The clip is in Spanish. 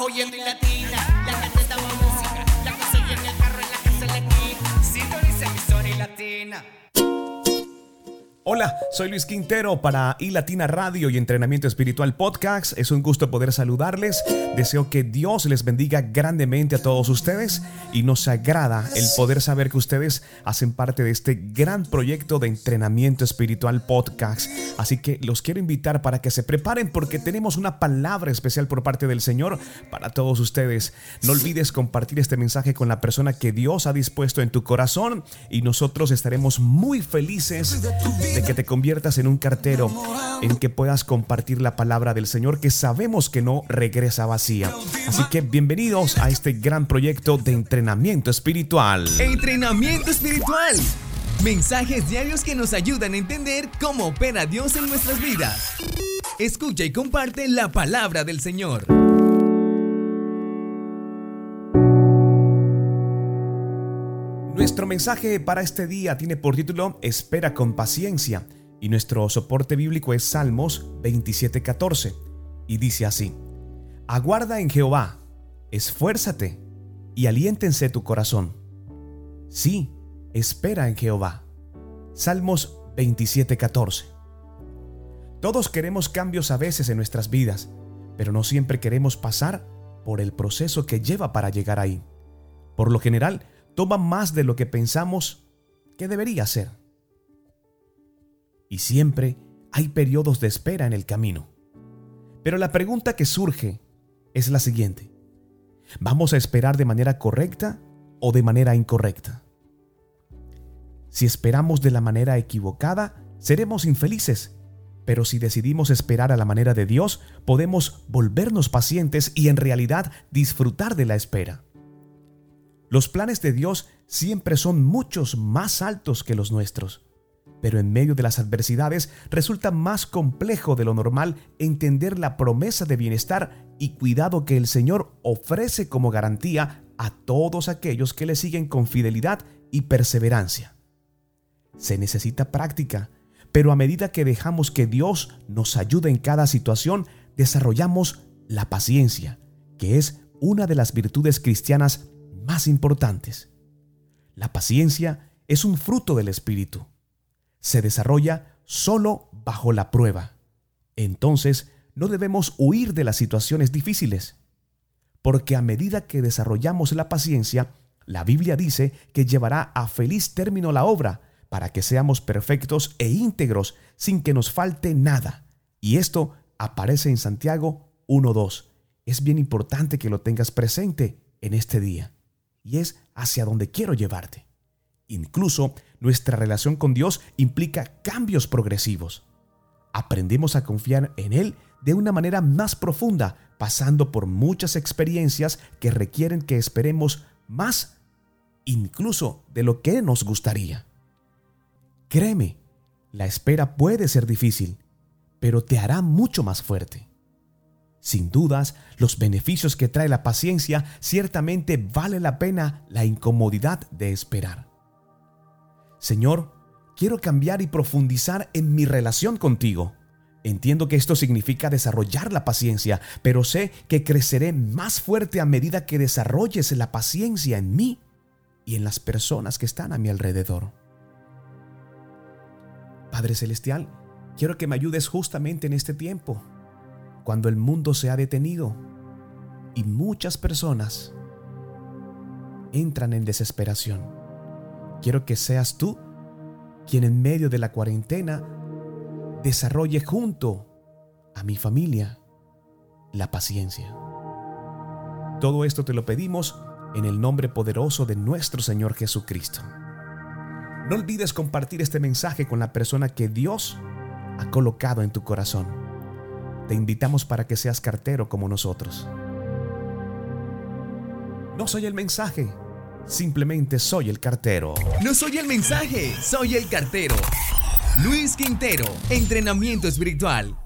trabajo yendo y latina. La gente estaba música, la conseguí en el carro en la casa de aquí. Sintoniza emisora y latina. Hola, soy Luis Quintero para iLatina Radio y Entrenamiento Espiritual Podcast. Es un gusto poder saludarles. Deseo que Dios les bendiga grandemente a todos ustedes y nos agrada el poder saber que ustedes hacen parte de este gran proyecto de Entrenamiento Espiritual Podcast. Así que los quiero invitar para que se preparen porque tenemos una palabra especial por parte del Señor para todos ustedes. No olvides compartir este mensaje con la persona que Dios ha dispuesto en tu corazón y nosotros estaremos muy felices de que te conviertas en un cartero, en que puedas compartir la palabra del Señor que sabemos que no regresa vacía. Así que bienvenidos a este gran proyecto de entrenamiento espiritual. Entrenamiento espiritual. Mensajes diarios que nos ayudan a entender cómo opera Dios en nuestras vidas. Escucha y comparte la palabra del Señor. Nuestro mensaje para este día tiene por título Espera con paciencia y nuestro soporte bíblico es Salmos 27:14 y dice así: Aguarda en Jehová, esfuérzate y aliéntense tu corazón. Sí, espera en Jehová. Salmos 27:14. Todos queremos cambios a veces en nuestras vidas, pero no siempre queremos pasar por el proceso que lleva para llegar ahí. Por lo general, toma más de lo que pensamos que debería ser. Y siempre hay periodos de espera en el camino. Pero la pregunta que surge es la siguiente. ¿Vamos a esperar de manera correcta o de manera incorrecta? Si esperamos de la manera equivocada, seremos infelices. Pero si decidimos esperar a la manera de Dios, podemos volvernos pacientes y en realidad disfrutar de la espera. Los planes de Dios siempre son muchos más altos que los nuestros, pero en medio de las adversidades resulta más complejo de lo normal entender la promesa de bienestar y cuidado que el Señor ofrece como garantía a todos aquellos que le siguen con fidelidad y perseverancia. Se necesita práctica, pero a medida que dejamos que Dios nos ayude en cada situación, desarrollamos la paciencia, que es una de las virtudes cristianas más importantes. La paciencia es un fruto del Espíritu. Se desarrolla solo bajo la prueba. Entonces, no debemos huir de las situaciones difíciles, porque a medida que desarrollamos la paciencia, la Biblia dice que llevará a feliz término la obra para que seamos perfectos e íntegros sin que nos falte nada. Y esto aparece en Santiago 1.2. Es bien importante que lo tengas presente en este día y es hacia donde quiero llevarte. Incluso nuestra relación con Dios implica cambios progresivos. Aprendemos a confiar en Él de una manera más profunda, pasando por muchas experiencias que requieren que esperemos más, incluso de lo que nos gustaría. Créeme, la espera puede ser difícil, pero te hará mucho más fuerte. Sin dudas, los beneficios que trae la paciencia ciertamente vale la pena la incomodidad de esperar. Señor, quiero cambiar y profundizar en mi relación contigo. Entiendo que esto significa desarrollar la paciencia, pero sé que creceré más fuerte a medida que desarrolles la paciencia en mí y en las personas que están a mi alrededor. Padre Celestial, quiero que me ayudes justamente en este tiempo cuando el mundo se ha detenido y muchas personas entran en desesperación. Quiero que seas tú quien en medio de la cuarentena desarrolle junto a mi familia la paciencia. Todo esto te lo pedimos en el nombre poderoso de nuestro Señor Jesucristo. No olvides compartir este mensaje con la persona que Dios ha colocado en tu corazón te invitamos para que seas cartero como nosotros. No soy el mensaje, simplemente soy el cartero. No soy el mensaje, soy el cartero. Luis Quintero, entrenamiento espiritual.